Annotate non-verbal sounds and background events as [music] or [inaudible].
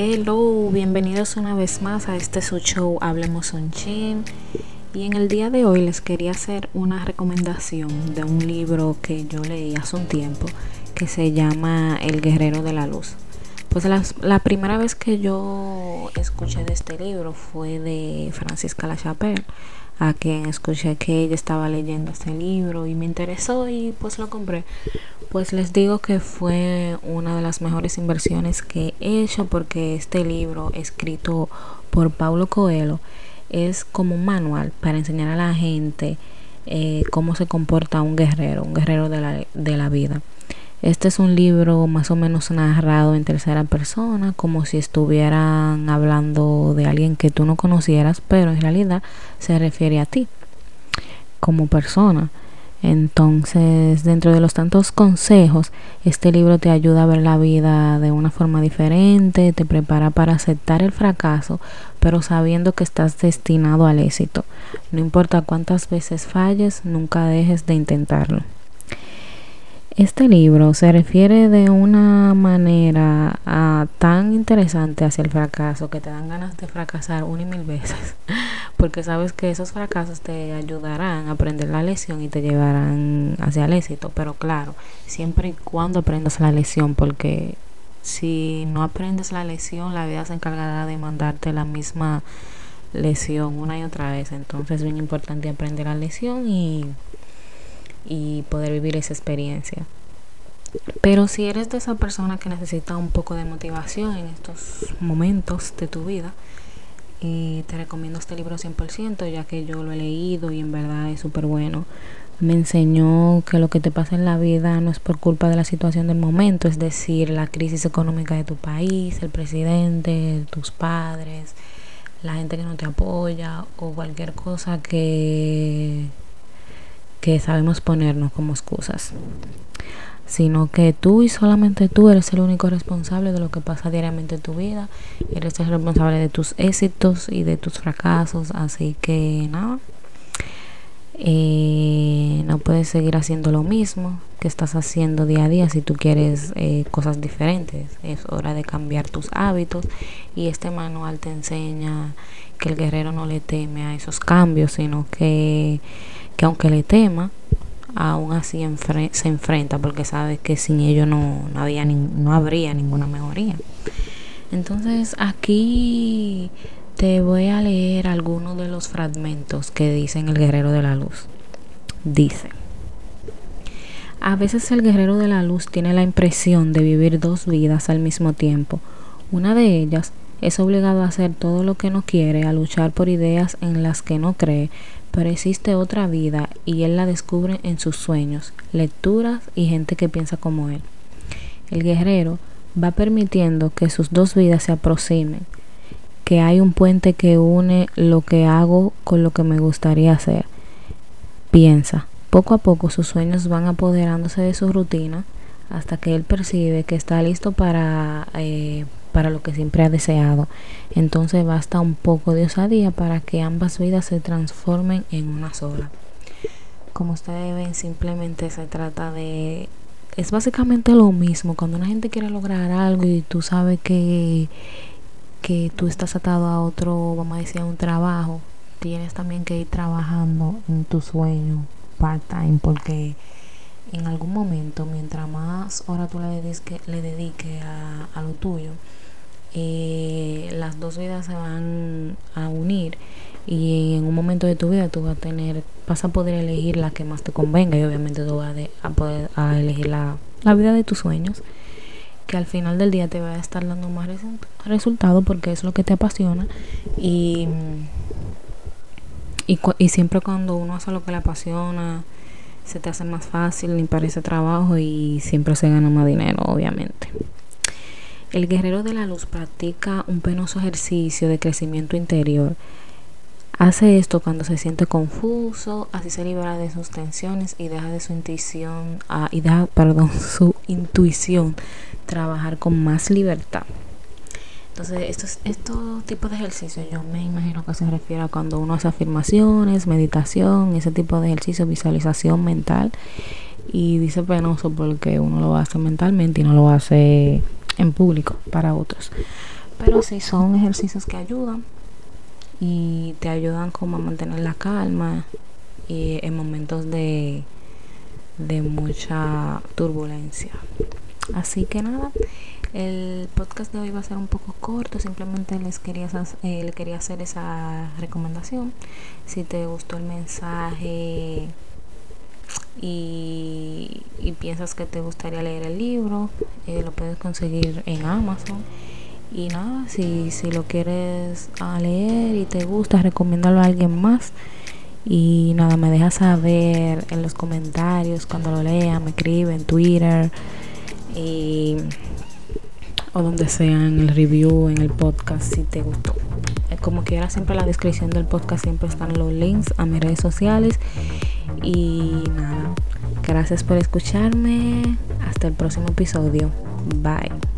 Hello, bienvenidos una vez más a este su show Hablemos un Chin. Y en el día de hoy les quería hacer una recomendación de un libro que yo leí hace un tiempo que se llama El Guerrero de la Luz. Pues la, primera vez que yo escuché de este libro fue de Francisca Lachapelle, a quien escuché que ella estaba leyendo este libro y me interesó y pues lo compré. Pues les digo que fue una de las mejores inversiones que he hecho porque este libro escrito por Paulo Coelho es como un manual para enseñar a la gente eh, cómo se comporta un guerrero, un guerrero de la, de la vida. Este es un libro más o menos narrado en tercera persona, como si estuvieran hablando de alguien que tú no conocieras, pero en realidad se refiere a ti como persona. Entonces, dentro de los tantos consejos, este libro te ayuda a ver la vida de una forma diferente, te prepara para aceptar el fracaso, pero sabiendo que estás destinado al éxito. No importa cuántas veces falles, nunca dejes de intentarlo. Este libro se refiere de una manera ah, tan interesante hacia el fracaso que te dan ganas de fracasar una y mil veces, [laughs] porque sabes que esos fracasos te ayudarán a aprender la lección y te llevarán hacia el éxito, pero claro, siempre y cuando aprendas la lección, porque si no aprendes la lección, la vida se encargará de mandarte la misma lección una y otra vez, entonces es bien importante aprender la lección y y poder vivir esa experiencia. Pero si eres de esa persona que necesita un poco de motivación en estos momentos de tu vida, te recomiendo este libro 100%, ya que yo lo he leído y en verdad es súper bueno. Me enseñó que lo que te pasa en la vida no es por culpa de la situación del momento, es decir, la crisis económica de tu país, el presidente, tus padres, la gente que no te apoya o cualquier cosa que que sabemos ponernos como excusas, sino que tú y solamente tú eres el único responsable de lo que pasa diariamente en tu vida, eres el responsable de tus éxitos y de tus fracasos, así que nada, eh, no puedes seguir haciendo lo mismo que estás haciendo día a día si tú quieres eh, cosas diferentes. Es hora de cambiar tus hábitos y este manual te enseña que el guerrero no le teme a esos cambios, sino que que aunque le tema, aún así se enfrenta porque sabe que sin ello no, no, había no habría ninguna mejoría. Entonces aquí te voy a leer algunos de los fragmentos que dicen el guerrero de la luz. Dice, a veces el guerrero de la luz tiene la impresión de vivir dos vidas al mismo tiempo. Una de ellas es obligado a hacer todo lo que no quiere, a luchar por ideas en las que no cree, pero existe otra vida y él la descubre en sus sueños, lecturas y gente que piensa como él. El guerrero va permitiendo que sus dos vidas se aproximen, que hay un puente que une lo que hago con lo que me gustaría hacer. Piensa, poco a poco sus sueños van apoderándose de su rutina hasta que él percibe que está listo para eh, para lo que siempre ha deseado. Entonces basta un poco de osadía para que ambas vidas se transformen en una sola. Como ustedes ven, simplemente se trata de... Es básicamente lo mismo. Cuando una gente quiere lograr algo y tú sabes que, que tú estás atado a otro, vamos a decir, a un trabajo, tienes también que ir trabajando en tu sueño part-time porque en algún momento, mientras más hora tú le dediques, le dedique a, a lo tuyo, eh, las dos vidas se van a unir y en un momento de tu vida tú vas a tener, vas a poder elegir la que más te convenga y obviamente tú vas a, poder a elegir la, la, vida de tus sueños que al final del día te va a estar dando más resultados porque es lo que te apasiona y, y, y siempre cuando uno hace lo que le apasiona se te hace más fácil ni parece trabajo y siempre se gana más dinero obviamente el guerrero de la luz practica un penoso ejercicio de crecimiento interior. Hace esto cuando se siente confuso, así se libera de sus tensiones y deja de su intuición, ah, y deja, perdón, [laughs] su intuición trabajar con más libertad. Entonces, estos, estos tipos de ejercicios yo me imagino que se refiere a cuando uno hace afirmaciones, meditación, ese tipo de ejercicio, visualización mental. Y dice penoso porque uno lo hace mentalmente y no lo hace en público para otros. Pero sí son ejercicios que ayudan y te ayudan como a mantener la calma y en momentos de, de mucha turbulencia. Así que nada, el podcast de hoy va a ser un poco corto, simplemente les quería, eh, quería hacer esa recomendación. Si te gustó el mensaje y, piensas que te gustaría leer el libro, eh, lo puedes conseguir en Amazon. Y nada, si, si lo quieres a leer y te gusta, recomiéndalo a alguien más. Y nada, me dejas saber en los comentarios cuando lo lean, me escribe en Twitter y, o donde sea en el review, en el podcast, si te gustó. Como quiera, siempre en la descripción del podcast siempre están los links a mis redes sociales. Y nada, gracias por escucharme. Hasta el próximo episodio. Bye.